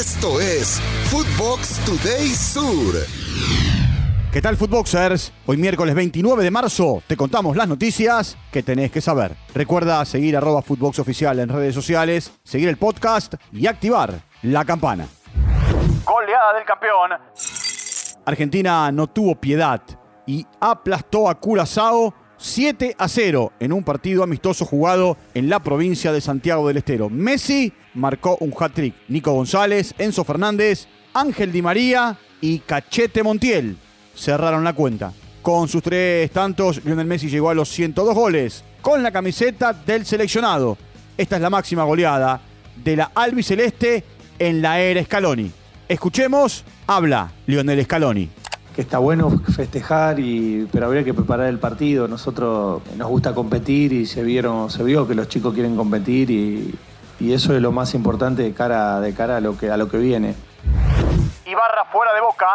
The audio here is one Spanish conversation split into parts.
Esto es Footbox Today Sur. ¿Qué tal, Footboxers? Hoy miércoles 29 de marzo te contamos las noticias que tenés que saber. Recuerda seguir arroba Footbox Oficial en redes sociales, seguir el podcast y activar la campana. Goleada del campeón. Argentina no tuvo piedad y aplastó a Curazao 7 a 0 en un partido amistoso jugado en la provincia de Santiago del Estero. Messi marcó un hat-trick. Nico González, Enzo Fernández, Ángel Di María y Cachete Montiel cerraron la cuenta. Con sus tres tantos, Lionel Messi llegó a los 102 goles con la camiseta del seleccionado. Esta es la máxima goleada de la albiceleste en la era Scaloni. Escuchemos, habla Lionel Scaloni está bueno festejar, y, pero habría que preparar el partido. Nosotros nos gusta competir y se, vieron, se vio que los chicos quieren competir y, eso es lo más importante de cara, de cara a, lo que, a lo que viene. Ibarra fuera de boca.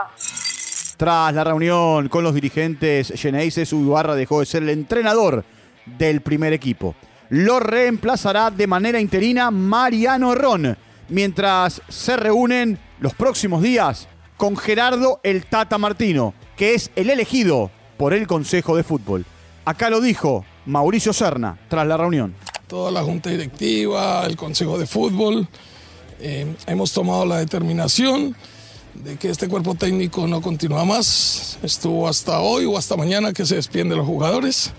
Tras la reunión con los dirigentes Geneises, Ibarra dejó de ser el entrenador del primer equipo. Lo reemplazará de manera interina Mariano Ron, mientras se reúnen los próximos días con Gerardo el Tata Martino, que es el elegido por el Consejo de Fútbol. Acá lo dijo Mauricio Serna tras la reunión. Toda la Junta Directiva, el Consejo de Fútbol, eh, hemos tomado la determinación de que este cuerpo técnico no continúa más. Estuvo hasta hoy o hasta mañana que se despiden de los jugadores.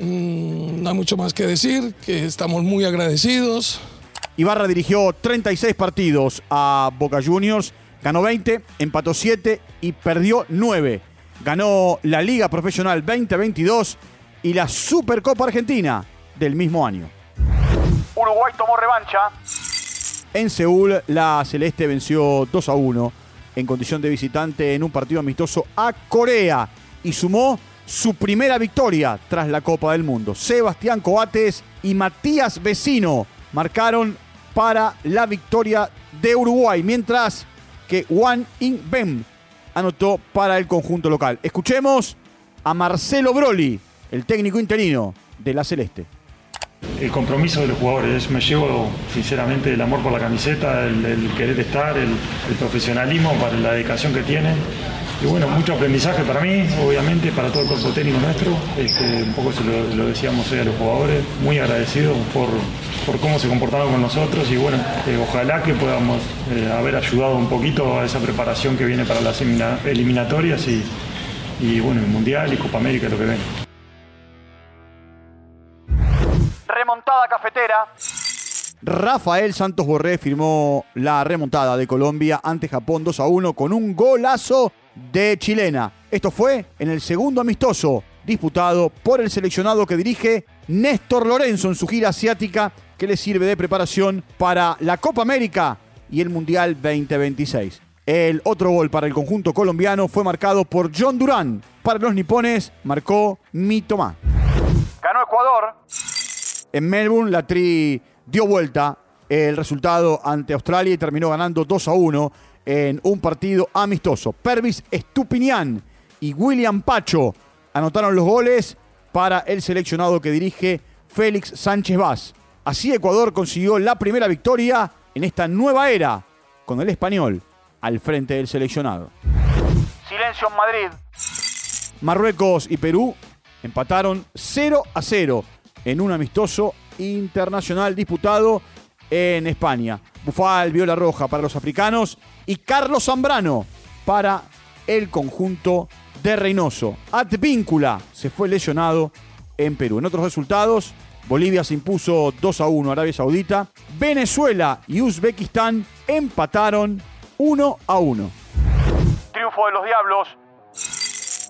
Mm, no hay mucho más que decir, que estamos muy agradecidos. Ibarra dirigió 36 partidos a Boca Juniors Ganó 20, empató 7 y perdió 9. Ganó la Liga Profesional 2022 y la Supercopa Argentina del mismo año. Uruguay tomó revancha. En Seúl, la Celeste venció 2 a 1 en condición de visitante en un partido amistoso a Corea y sumó su primera victoria tras la Copa del Mundo. Sebastián Coates y Matías Vecino marcaron para la victoria de Uruguay, mientras que Juan In Bem anotó para el conjunto local. Escuchemos a Marcelo Broli, el técnico interino de la Celeste. El compromiso de los jugadores, me llevo sinceramente el amor por la camiseta, el, querer estar, el, profesionalismo para la dedicación que tienen. Y bueno, mucho aprendizaje para mí, obviamente, para todo el cuerpo técnico nuestro. Este, un poco se lo, lo decíamos hoy a los jugadores, muy agradecidos por, por cómo se comportaron con nosotros y bueno, eh, ojalá que podamos eh, haber ayudado un poquito a esa preparación que viene para las eliminatorias y, y bueno, el Mundial y Copa América lo que ven. Remontada cafetera. Rafael Santos Borré firmó la remontada de Colombia ante Japón 2 a 1 con un golazo de chilena. Esto fue en el segundo amistoso disputado por el seleccionado que dirige Néstor Lorenzo en su gira asiática que le sirve de preparación para la Copa América y el Mundial 2026. El otro gol para el conjunto colombiano fue marcado por John Durán. Para los nipones marcó Mitoma. Ganó Ecuador. En Melbourne la Tri dio vuelta el resultado ante Australia y terminó ganando 2 a 1 en un partido amistoso. Pervis Estupinian y William Pacho anotaron los goles para el seleccionado que dirige Félix Sánchez Vaz. Así Ecuador consiguió la primera victoria en esta nueva era con el español al frente del seleccionado. Silencio en Madrid. Marruecos y Perú empataron 0 a 0 en un amistoso internacional disputado en España. Bufal vio la roja para los africanos y Carlos Zambrano para el conjunto de Reynoso. Advíncula se fue lesionado en Perú. En otros resultados, Bolivia se impuso 2 a 1 a Arabia Saudita. Venezuela y Uzbekistán empataron 1 a 1. Triunfo de los Diablos.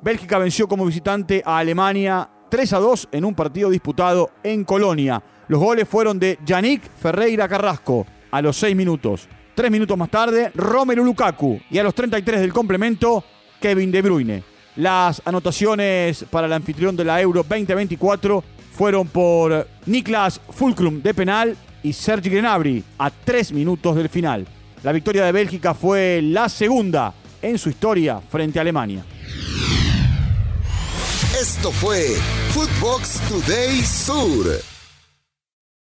Bélgica venció como visitante a Alemania 3 a 2 en un partido disputado en Colonia. Los goles fueron de Yannick Ferreira Carrasco a los 6 minutos. Tres minutos más tarde, Romelu Lukaku. Y a los 33 del complemento, Kevin De Bruyne. Las anotaciones para el anfitrión de la Euro 2024 fueron por Niklas Fulcrum de penal y Sergi Gnabry a tres minutos del final. La victoria de Bélgica fue la segunda en su historia frente a Alemania. Esto fue Footbox Today Sur.